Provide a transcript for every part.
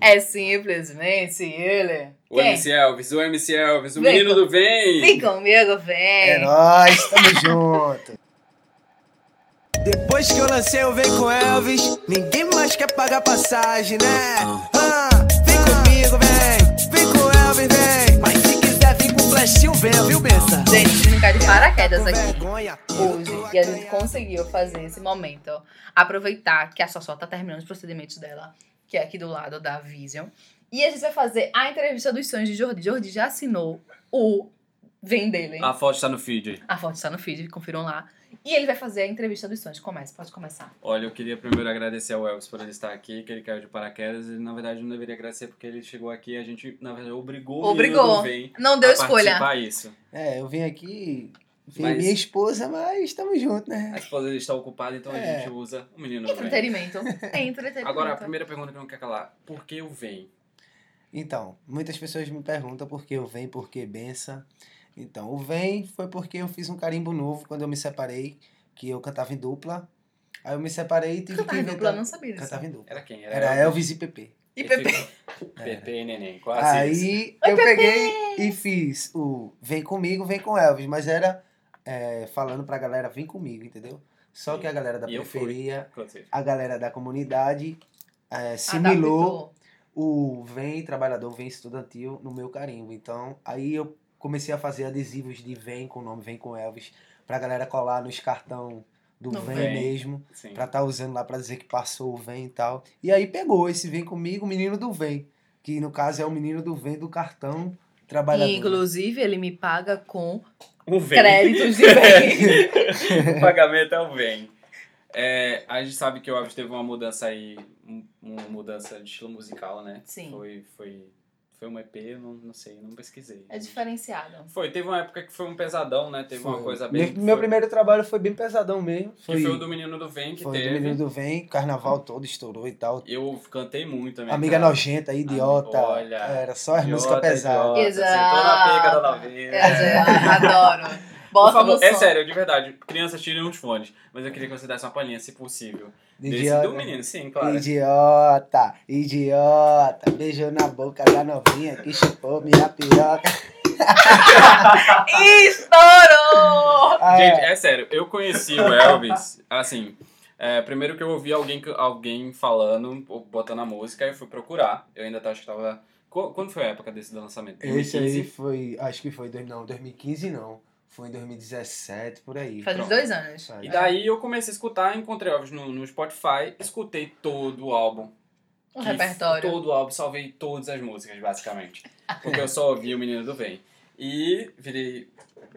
É simplesmente ele. O Quem? MC Elvis, o MC Elvis, o Vem menino com- do Vem. Vem comigo, vem. É nóis, tamo junto. Depois que eu lancei o Vem com Elvis, ninguém mais quer pagar passagem, né? Ah, vem comigo, vem, vem com Elvis, vem. Mas se quiser vir com flashinho, vem, viu, Bessa? Gente, a gente cai de paraquedas aqui. vergonha. hoje e a gente conseguiu fazer esse momento. Aproveitar que a Sossó tá terminando os procedimentos dela, que é aqui do lado da Vision. E a gente vai fazer a entrevista dos sonhos de Jordi. Jordi já assinou o Vem dele. A foto está no feed. A foto está no feed, confiram lá. E ele vai fazer a entrevista dos sonhos. Comece, pode começar. Olha, eu queria primeiro agradecer ao Elvis por ele estar aqui, que ele caiu de paraquedas. E na verdade não deveria agradecer porque ele chegou aqui e a gente, na verdade, obrigou, o Obrigou. do Vem Não deu a escolha. participar isso. É, eu vim aqui ver Mas- minha esposa, mas tamo junto, né? A esposa está ocupada, então a É. gente usa o menino Vem. Entretenimento. É entretenimento. Agora, a primeira pergunta que eu não quero calar. Por que o Vem? Então, muitas pessoas me perguntam por que eu venho, por que benção. Então, o vem foi porque eu fiz um carimbo novo quando eu me separei, que eu cantava em dupla. Aí eu me separei e tive Cantava que inventar... dupla, não sabia disso. Cantava em dupla. Era quem? Era Elvis e Pepe. E Pepe. Pepe e Neném, quase isso. Aí eu peguei e fiz o Vem Comigo, Vem com Elvis, mas era é, falando pra galera, vem comigo, entendeu? Só que a galera da E periferia, a galera da comunidade é, assimilou Adaptou. o Vem Trabalhador, Vem Estudantil no meu carimbo. Então, aí eu comecei a fazer adesivos de Vem com o nome Vem com Elvis, pra galera colar nos cartão do No Vem, Vem. mesmo, Sim. pra estar usando lá pra dizer que passou o Vem e tal. E aí pegou esse Vem comigo, o menino do Vem, que no caso é o menino do Vem do cartão trabalhador. E, inclusive, ele me paga com O créditos de bem. o pagamento é o Vem. É, a gente sabe que o Elvis teve uma mudança aí, um- uma mudança de estilo musical, né? Sim. Foi, foi, foi um EP, eu não, não sei, não pesquisei. É diferenciado. Foi, teve uma época que foi um pesadão, né? Teve uma Foi. coisa bem... Meu, meu foi- primeiro trabalho foi bem pesadão mesmo. Que Foi, foi o do Menino do Vem, que foi do teve. menino do Vem, carnaval todo estourou e tal. Eu cantei muito também. Amiga cara. nojenta, idiota. Olha, Era só as músicas pesadas. idiota, Sentou na pica da Exato. É, adoro. Bota favor, no é som. sério, de verdade. Crianças tirem uns fones. Mas eu queria que você desse uma palhinha, se possível. Desse Idiota. do menino, sim, claro. Idiota, idiota, beijou na boca da novinha que chupou minha piroca. Estourou! Ah, Gente, é sério, eu conheci o Elvis, assim, é, primeiro que eu ouvi alguém, alguém falando, ou botando a música, eu fui procurar. Eu ainda acho que tava. Qu- Quando foi a época desse lançamento? Esse aí 2015? foi, acho que foi, dois- não, 2015 não. Foi em 2017, por aí. Faz uns dois anos. Aí. E daí eu comecei a escutar, encontrei Elvis no, no Spotify, escutei todo o álbum. Um Que repertório. Todo o álbum, salvei todas as músicas, basicamente. Porque eu só ouvi o Menino do Vem. E virei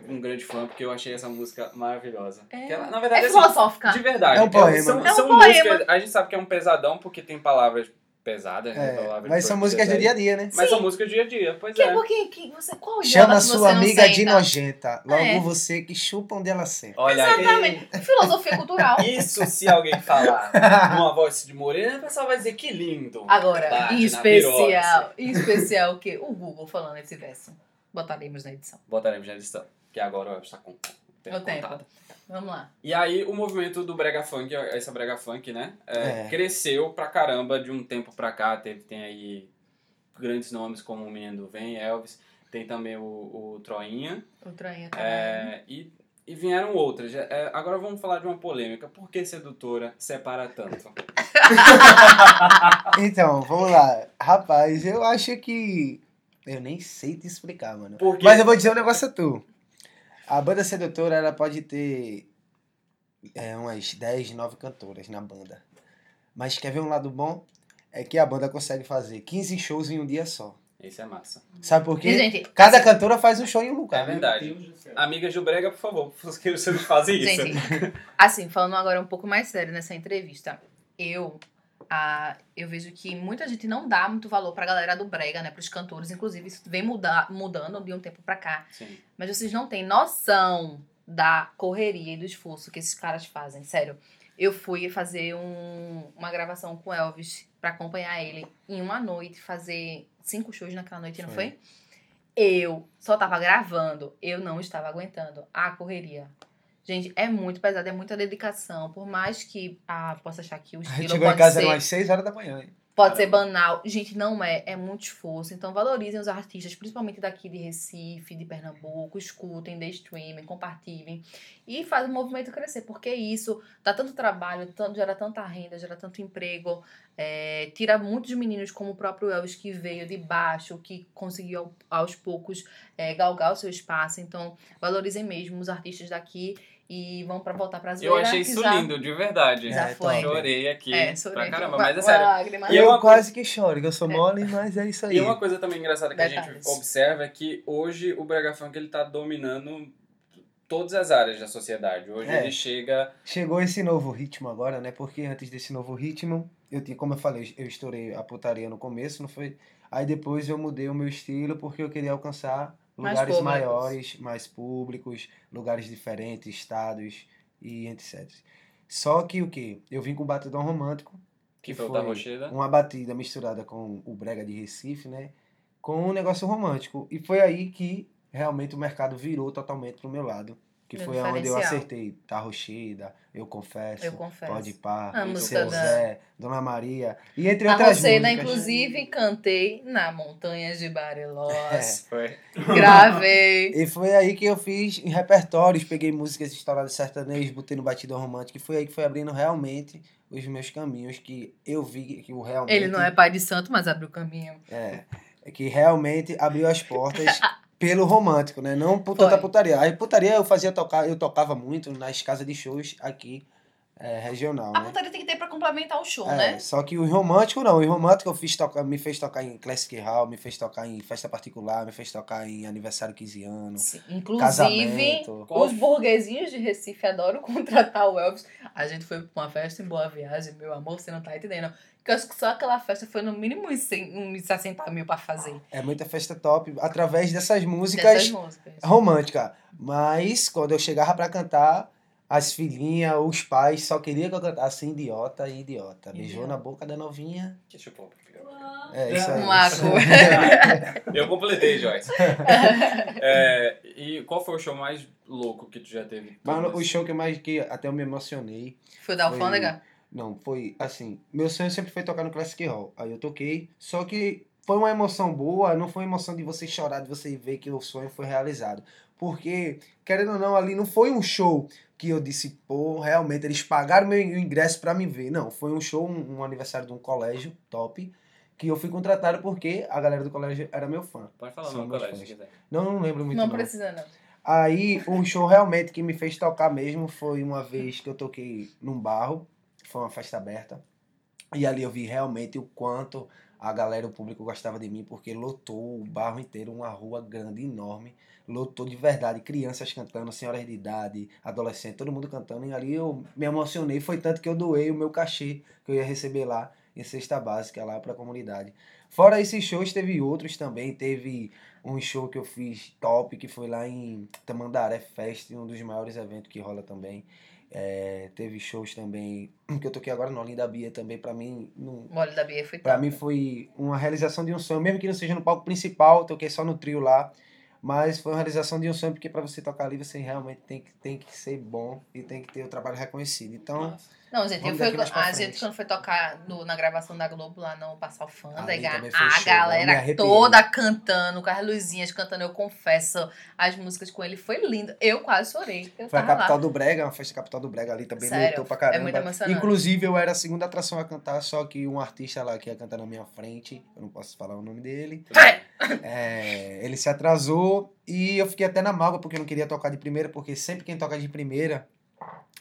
um grande fã, porque eu achei essa música maravilhosa. É. Que ela, na verdade, É assim, filosófica. De verdade. É um poema. São, É um são poema. músicas. A gente sabe que é um pesadão porque tem palavras pesadas, né? É, mas são músicas do aí. dia a dia, né? Mas Sim. são músicas do dia a dia, pois Que, é. porque, que você, qual Chama sua amiga de nojenta. Logo É. você que chupa onde ela senta. Olha aí. Exatamente. Filosofia cultural. Isso se alguém falar numa voz de morena, o pessoal vai dizer que lindo. Agora, Bate em especial, em especial o quê? O Google falando esse verso. Botaremos na edição. Botaremos na edição, que agora o Elvis com o tempo O tempo. contado. Vamos lá. E aí o movimento do brega funk, essa brega funk, né, é, É. cresceu pra caramba de um tempo pra cá. Teve, tem aí grandes nomes como o Menino do Vem, Elvis, tem também o, o Troinha, O Troinha também. é, e, e vieram outras. É, agora vamos falar de uma polêmica. Por que sedutora separa tanto? Então, vamos lá. Rapaz, eu acho que. Eu nem sei te explicar, mano. Porque Mas eu vou dizer um negócio a tu. A banda sedutora, ela pode ter é, umas 10, 9 cantoras na banda. Mas quer ver um lado bom? É que a banda consegue fazer 15 shows em um dia só. Isso é massa. Sabe por quê? gente, Cada cantora faz um show em um lugar. É verdade. Amigas do Brega, por favor, que vocês fazem isso. Gente, assim, falando agora um pouco mais sério nessa entrevista, eu, ah, eu vejo que muita gente não dá muito valor pra galera do brega, né, pros cantores, inclusive isso vem mudar, mudando de um tempo pra cá, Sim. mas vocês não têm noção da correria e do esforço que esses caras fazem, sério. Eu fui fazer um- uma gravação com o Elvis pra acompanhar ele em uma noite, fazer cinco shows naquela noite, não Foi. foi? Eu só tava gravando, eu não estava aguentando a correria. Gente, é muito pesado, é muita dedicação. Por mais que ah, possa achar que o A gente estilo chegou em casa ser, umas 6 horas da manhã. hein? Pode ser Caramba. banal. Gente, não é. É muito esforço. Então valorizem os artistas, principalmente daqui de Recife, de Pernambuco. Escutem, dê streaming, compartilhem. E faz o movimento crescer. Porque isso dá tanto trabalho, tanto, gera tanta renda, gera tanto emprego. é, tira muitos meninos, como o próprio Elvis, que veio de baixo, que conseguiu ao- aos poucos é, galgar o seu espaço. Então, valorizem mesmo os artistas daqui e vão pra voltar pra Eu zoeira. achei isso já- lindo, de verdade. Já É, foi. Chorei aqui É, pra sorei. caramba, Uma- mas é sério. lágrima. E eu uma quase que choro, que eu sou mole, mas é isso aí. E uma coisa também engraçada que a gente Detalhes. observa é que hoje o Brega Funk ele tá dominando todas as áreas da sociedade. Hoje É. ele chega. Chegou esse novo ritmo agora, né? Porque antes desse novo ritmo, eu tinha, como eu falei, eu estourei a putaria no começo, não foi? Aí depois eu mudei o meu estilo porque eu queria alcançar lugares públicos. maiores, mais públicos, lugares diferentes, estados e etc. Só que o que? Eu vim com o batidão romântico, Que foi o da Rocheda. uma batida misturada com o brega de Recife, né? Com um negócio romântico. E foi aí que realmente o mercado virou totalmente pro meu lado. Que Meu foi onde eu acertei Tá Eu Confesso, Eu confesso. Pode Pá, Seu da- Zé, Dona Maria. E entre A outras Rosena, músicas. inclusive, cantei na Montanha de Bariloche. Foi. Gravei. E foi aí que eu fiz em repertórios, peguei músicas estouradas sertanejas, botei no batidão romântico, e foi aí que foi abrindo realmente os meus caminhos, que eu vi que o realmente... Ele não é pai de santo, mas abriu o caminho. É, é que realmente abriu as portas pelo romântico, né? Não por tanta putaria. A putaria eu fazia tocar, eu tocava muito nas casas de shows aqui, é, regional, A né? putaria tem que ter pra complementar o show, É, né? Só que o romântico não. O romântico eu fiz tocar, me fez tocar em Classic Hall, me fez tocar em festa particular, me fez tocar em aniversário 15 anos, Sim, Inclusive, casamento. os burguesinhos de Recife adoram contratar o Elvis. A gente foi pra uma festa em Boa Viagem, meu amor, você não tá entendendo. Porque eu acho que só aquela festa foi no mínimo uns 100, uns 60 mil pra fazer. É muita festa top através dessas músicas Dessas músicas. românticas. Mas quando eu chegava pra cantar, as filhinhas, os pais só queriam que eu cantasse idiota e idiota. Beijou na boca da novinha. Que chupou. É isso aí. Aí. coisa. Eu completei, Joyce. É, e qual foi o show mais louco que tu já teve? Mano, o show que mais que até eu me emocionei. Foi da Foi- alfândega? Não, foi assim. Meu sonho sempre foi tocar no Classic Hall. Aí eu toquei. Só que foi uma emoção boa, não foi uma emoção de você chorar, de você ver que o sonho foi realizado. Porque, querendo ou não, ali não foi um show que eu disse, pô, realmente eles pagaram meu ingresso pra me ver. Não, foi um show, um, um aniversário de um colégio top, que eu fui contratado porque a galera do colégio era meu fã. Pode falar o nome do colégio, quiser. Não, não lembro muito Não não. precisa, não. Aí, um show realmente que me fez tocar mesmo foi uma vez que eu toquei num barro, foi uma festa aberta. E ali eu vi realmente o quanto a galera, o público gostava de mim, porque lotou o barro inteiro, uma rua grande, enorme. Lotou de verdade, crianças cantando, senhoras de idade, adolescentes, todo mundo cantando. E ali eu me emocionei, foi tanto que eu doei o meu cachê que eu ia receber lá em cesta básica lá para a comunidade. Fora esses shows, teve outros também. Teve um show que eu fiz top, que foi lá em Tamandaré Fest, um dos maiores eventos que rola também. É, teve shows também, que eu toquei agora no Olinda Bia também, pra mim, não, O óleo da Bia foi Pra top. mim foi uma realização de um sonho, mesmo que não seja no palco principal, toquei só no trio lá, mas foi uma realização de um sonho, porque pra você tocar ali você realmente tem que, tem que ser bom e tem que ter o trabalho reconhecido. Então, Massa. Não, gente, eu fui, a gente quando foi tocar no- na gravação da Globo lá no Passar Ali Alfândega, foi a show, me galera toda cantando, com as luzinhas cantando, eu confesso, as músicas com ele foi lindo. Eu quase chorei. Eu foi a capital lá. do Brega, uma festa capital do Brega ali também, Sério, lotou pra é caramba. muito emocionante. Inclusive, eu era a segunda atração a cantar, só que um artista lá que ia cantar na minha frente, eu não posso falar o nome dele, Ai! É, ele se atrasou e eu fiquei até na mágoa porque eu não queria tocar de primeira, porque sempre quem toca de primeira,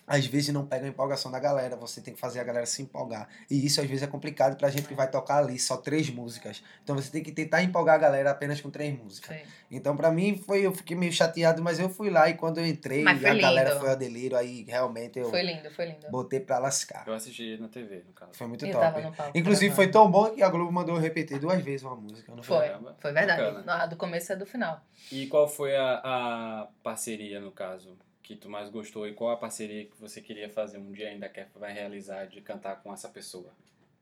às vezes não pega a empolgação da galera, você tem que fazer a galera se empolgar. E isso às vezes é complicado pra gente que vai tocar ali só três músicas. Então você tem que tentar empolgar a galera apenas com três músicas. Foi. Então pra mim foi, eu fiquei meio chateado, mas eu fui lá e quando eu entrei, foi a galera lindo. foi ao delírio, aí realmente eu Foi lindo, foi lindo. botei pra lascar. Eu assisti na TV, no caso. Foi muito Eu top. tava no palco. Inclusive foi gravando. tão bom que a Globo mandou eu repetir duas vezes uma música. Não foi? Foi, foi verdade. Bacana. A do começo é do final. E qual foi a, a parceria, no caso, que tu mais gostou? E qual a parceria que você queria fazer um dia ainda quer vai realizar de cantar com essa pessoa?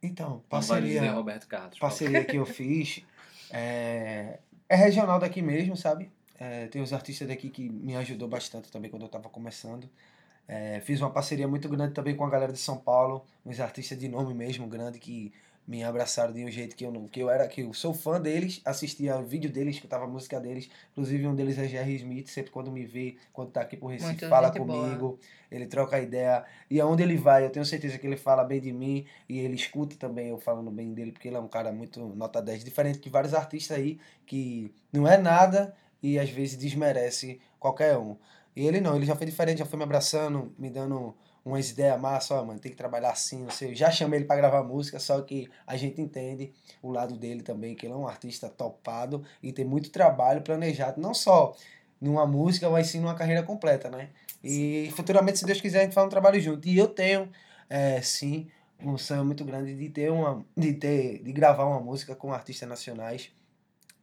Então, parceria. dizer Roberto Carlos. parceria que eu fiz é, é regional daqui mesmo, sabe? É, tem os artistas daqui que me ajudou bastante também quando eu tava começando. É, fiz uma parceria muito grande também com a galera de São Paulo, uns artistas de nome mesmo grande que me abraçaram de um jeito que eu não, que eu era, que eu sou fã deles, assistia vídeo deles, escutava música deles, inclusive um deles é Jerry Smith, sempre quando me vê, quando tá aqui por Recife, Muito fala gente boa. comigo, ele troca ideia, e aonde ele vai, eu tenho certeza que ele fala bem de mim, e ele escuta também eu falando bem dele, porque ele é um cara muito nota 10, diferente de vários artistas aí, que não é nada, e às vezes desmerece qualquer um. E ele não, ele já foi diferente, já foi me abraçando, me dando umas ideias massas, ó, mano, tem que trabalhar assim, não sei. Eu já chamei ele pra gravar música, só que a gente entende o lado dele também, que ele é um artista topado e tem muito trabalho planejado, não só numa música, mas sim numa carreira completa, né? E futuramente, se Deus quiser, a gente faz um trabalho junto. E eu tenho, é, sim, um sonho muito grande de ter uma, de ter, de gravar uma música com artistas nacionais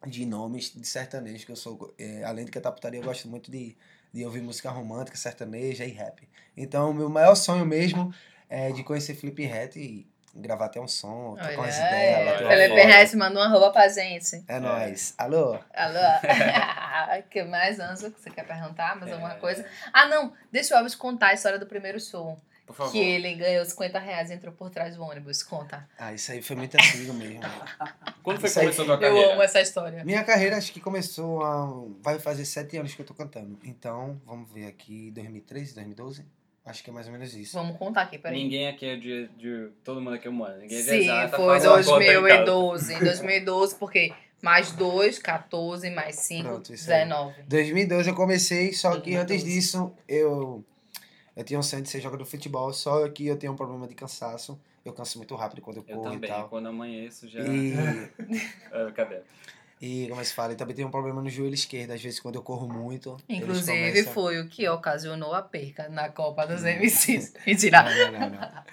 de nomes de sertanejo, que eu sou, é, além de cantar putaria, eu gosto muito de, de ouvir música romântica, sertaneja e rap. Então, o meu maior sonho mesmo é de conhecer Felipe Ret e gravar até um som, trocar umas ideias, é. Felipe. Reis mandou um arroba pra gente. É nóis. Alô? Alô? que mais, Anzo, que você quer perguntar? Mais alguma É, coisa? Ah, não. Deixa o Elvis contar a história do primeiro show. Por favor. Que ele ganhou 50 reais e entrou por trás do ônibus. Conta. Ah, isso aí foi muito antigo mesmo. Quando foi que Isso aí- começou a tua Eu carreira? amo essa história. Minha carreira acho que começou há. Vai fazer sete anos que eu tô cantando. Então, vamos ver aqui, 2013, 2012? Acho que é mais ou menos isso. Vamos contar aqui, peraí. Ninguém aqui é de, de. Todo mundo aqui é humano. Ninguém é de Sim, exata, foi faz uma conta em casa. 2012. Em 2012, porque mais 2, 14, mais 5, Pronto, isso aí. 19. 2012 eu comecei, só que 2012. antes disso eu eu tinha um sonho de ser jogador de futebol, só que eu tenho um problema de cansaço. Eu canso muito rápido quando eu Eu corro e também. tal. Quando amanheço já. E, É, cadê? e como é que se fala? Eu também tenho um problema no joelho esquerdo, às vezes quando eu corro muito. Inclusive, começam- foi o que ocasionou a perca na Copa dos. MCs. Mentira. Não, não, não, não.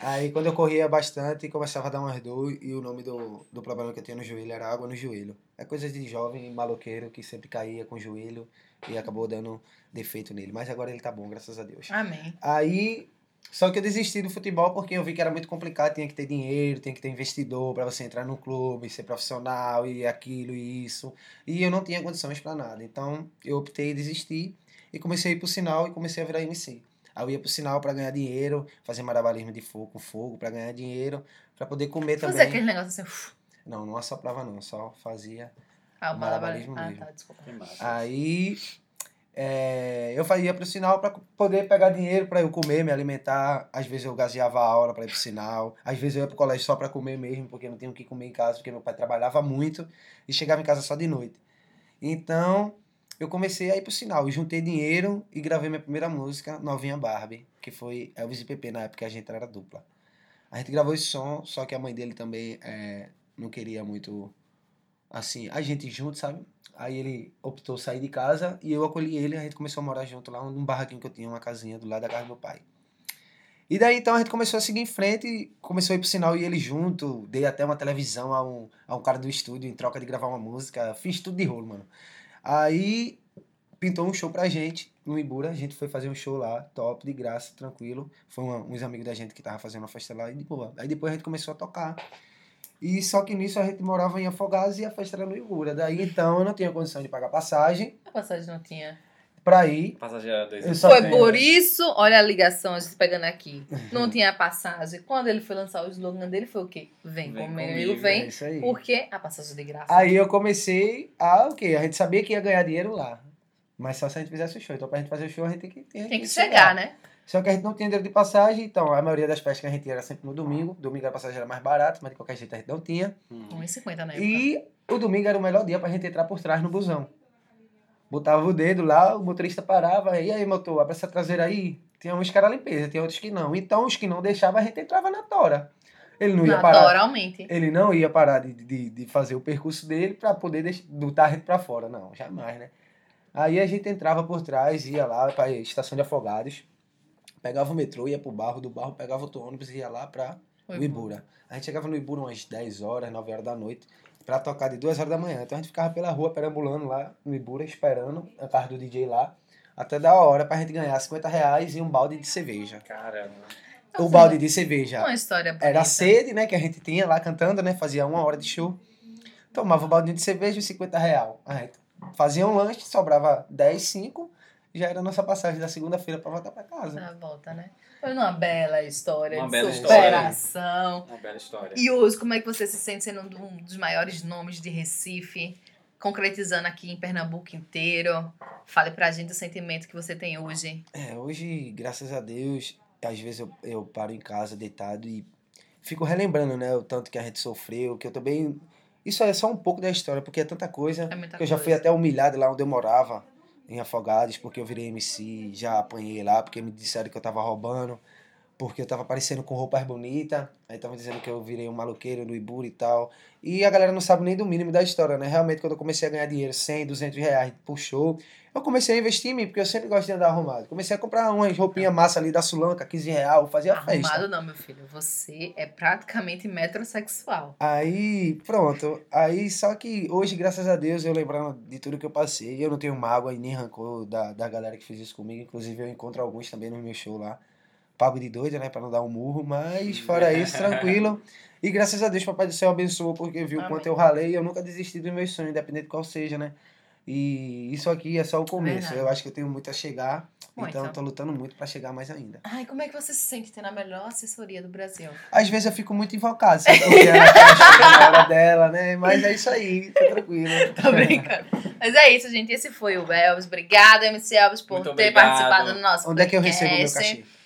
Aí quando eu corria bastante, começava a dar umas dor e o nome do, do problema que eu tinha no joelho era água no joelho. É coisa de jovem maloqueiro que sempre caía com o joelho e acabou dando defeito nele. Mas agora ele tá bom, graças a Deus. Amém. Aí, só que eu desisti do futebol porque eu vi que era muito complicado, tinha que ter dinheiro, tinha que ter investidor para você entrar no clube, ser profissional e aquilo e isso. E eu não tinha condições para nada. Então, eu optei em desistir e comecei a ir pro sinal e comecei a virar MC. Aí eu ia pro sinal para ganhar dinheiro, fazer malabarismo de fogo com fogo para ganhar dinheiro, para poder comer Fazer também. aquele negócio assim. Não, não assoprava não, só fazia Ah, o Malabarismo malabarismo. Ah, mesmo. tá, desculpa. Aí é, eu ia pro sinal para poder pegar dinheiro para eu comer, me alimentar. Às vezes eu gaseava a aula para ir pro sinal. Às vezes eu ia pro colégio só para comer mesmo, porque não tinha o que comer em casa, porque meu pai trabalhava muito e chegava em casa só de noite. Então eu comecei a ir pro sinal. Juntei dinheiro e gravei minha primeira música, Novinha Barbie, que foi Elvis e Pepe, na época a gente era dupla. A gente gravou esse som, só que a mãe dele também é, não queria muito, assim, a gente junto, sabe? Aí ele optou sair de casa e eu acolhi ele, a gente começou a morar junto lá num barraquinho que eu tinha, uma casinha do lado da casa do meu pai. E daí então a gente começou a seguir em frente, começou a ir pro sinal e ele junto, dei até uma televisão a um, a um cara do estúdio em troca de gravar uma música, fiz tudo de rolo, mano. Aí pintou um show pra gente no Ibura, a gente foi fazer um show lá, top, de graça, tranquilo. Foi uma- uns amigos da gente que tava fazendo uma festa lá e de boa. Aí depois a gente começou a tocar. E só que nisso a gente morava em Afogados e a festa era no Ibura. Daí então eu não tinha condição de pagar passagem A passagem não tinha. Pra ir. Passageira 2. Eu só Foi tenho- por isso, olha a ligação, a gente pegando aqui. Não tinha passagem. Quando ele foi lançar o slogan dele, foi o quê? Vem, Vem comigo, comigo, É vem. aí. Porque a passagem de graça. Aí eu comecei a, o quê? A gente sabia que ia ganhar dinheiro lá. Mas só se a gente fizesse o show. Então pra gente fazer o show a gente tem que, tem Tem que chegar, né? Só que a gente não tinha dinheiro de passagem, então a maioria das festas que a gente ia era sempre no domingo. Domingo a passagem era mais barata, mas de qualquer jeito a gente não tinha. Hum. 1,50 na época. E o domingo era o melhor dia pra gente entrar por trás no busão. Botava o dedo lá, o motorista parava, e aí, motor, abre essa traseira aí. Tinha uns que era limpeza, tinha outros que não. Então, os que não deixavam, a gente entrava na tora. Ele não ia parar. Ele não ia parar de, de, de fazer o percurso dele pra poder deix- botar a gente pra fora. Não, jamais, né? Aí a gente entrava por trás, ia lá pra estação de afogados, pegava o metrô, ia pro barro, do barro pegava outro ônibus e ia lá pra Foi o. Ibura. A gente chegava no Ibura umas 10 horas, 9 horas da noite, pra tocar de 2 horas da manhã. Então a gente ficava pela rua perambulando lá no Ibura, esperando a casa do DJ lá, até dar a hora pra gente ganhar 50 reais e um balde de cerveja. Caramba. O balde de cerveja Uma história bonita. era a sede, né, que a gente tinha lá cantando, né, fazia uma hora de show. Tomava o baldinho de cerveja e 50 real. A gente fazia um lanche, sobrava 10, 5, já era a nossa passagem da segunda-feira pra voltar pra casa. Na volta, né? Foi uma bela história Uma de bela história. superação. Uma bela história. E hoje, como é que você se sente sendo um dos maiores nomes de Recife? Concretizando aqui em Pernambuco inteiro. Fale pra gente o sentimento que você tem hoje. É, hoje, graças a Deus, às vezes eu, eu paro em casa deitado e fico relembrando, né, o tanto que a gente sofreu, que eu também. Isso é só um pouco da história, porque é tanta coisa. É que eu já coisa. fui até humilhado lá onde eu morava, em Afogados, porque eu virei MC, já apanhei lá, porque me disseram que eu tava roubando, porque eu tava aparecendo com roupas bonitas, aí tava dizendo que eu virei um maluqueiro no Ibura e tal. E a galera não sabe nem do mínimo da história, né? Realmente, quando eu comecei a ganhar dinheiro, 100, 200 reais por show, eu comecei a investir em mim, porque eu sempre gosto de andar arrumado. Comecei a comprar umas roupinhas massa ali da Sulanca, 15 real, fazia festa. Arrumado não, meu filho. Você é praticamente metrosexual. Aí, pronto. Aí, só que hoje, graças a Deus, eu lembrando de tudo que eu passei, eu não tenho mágoa e nem rancor da, da galera que fez isso comigo. Inclusive, eu encontro alguns também no meu show lá. Pago de doida, né, pra não dar um murro, mas fora isso, tranquilo. E graças a Deus, Papai do Céu abençoou, porque viu o Amém. quanto eu ralei e eu nunca desisti dos meus sonhos, independente de qual seja, né? E isso aqui é só o começo. Verdade. Eu acho que eu tenho muito a chegar, Muito. então eu tô lutando muito pra chegar mais ainda. Ai, como é que você se sente tendo a melhor assessoria do Brasil? Às vezes eu fico muito invocado, sabe? Porque ela chegar na hora dela, né? Mas é isso aí, tá tranquilo. Tô brincando. Mas é isso, gente. Esse foi o Elvis. Obrigada, MC Elvis, por Muito ter obrigado. participado do nosso Onde é que eu podcast. recebo o meu cachê?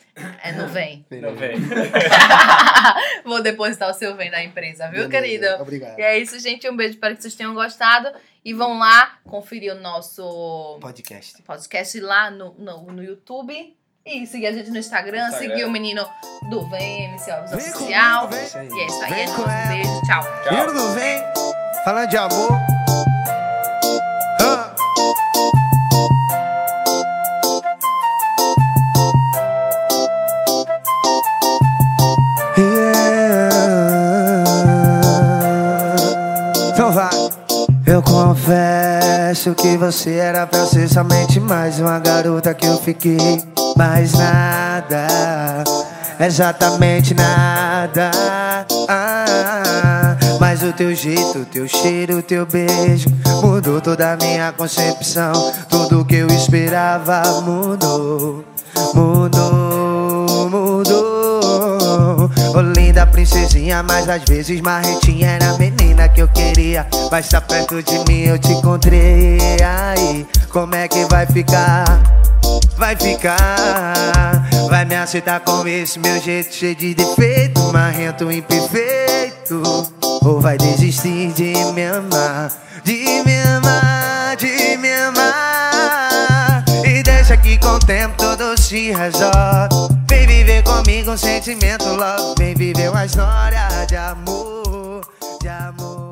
É no Vem. Não vem. Vou depositar o seu Vem da empresa, viu, Beleza, querido? Obrigado. E é isso, gente. Um beijo, espero que vocês tenham gostado. E vão lá conferir o nosso Podcast. podcast lá no, no, no YouTube. E seguir a gente no Instagram, Instagram. seguir o menino do Vem, MC Vem Oficial. comigo. E é isso aí, Vem é. Um beijo, tchau. Tchau. Hino do vem, falando de amor. Confesso que você era pra ser somente mais uma garota que eu fiquei. Mais nada, exatamente nada. Ah, mas o teu jeito, o teu cheiro, o teu beijo mudou toda a minha concepção. Tudo que eu esperava mudou, mudou, mudou. Ô linda princesinha, mas às vezes marretinha era menina que eu queria. Vai estar perto de mim, eu te encontrei. Aí, como é que vai ficar? Vai ficar, vai me aceitar com esse meu jeito cheio de defeito, marrento imperfeito. Ou vai desistir de me amar, de me amar, de me amar. E deixa que com o tempo tudo se resolve. Vem viver comigo um sentimento logo. Vem viver uma história de amor, de amor.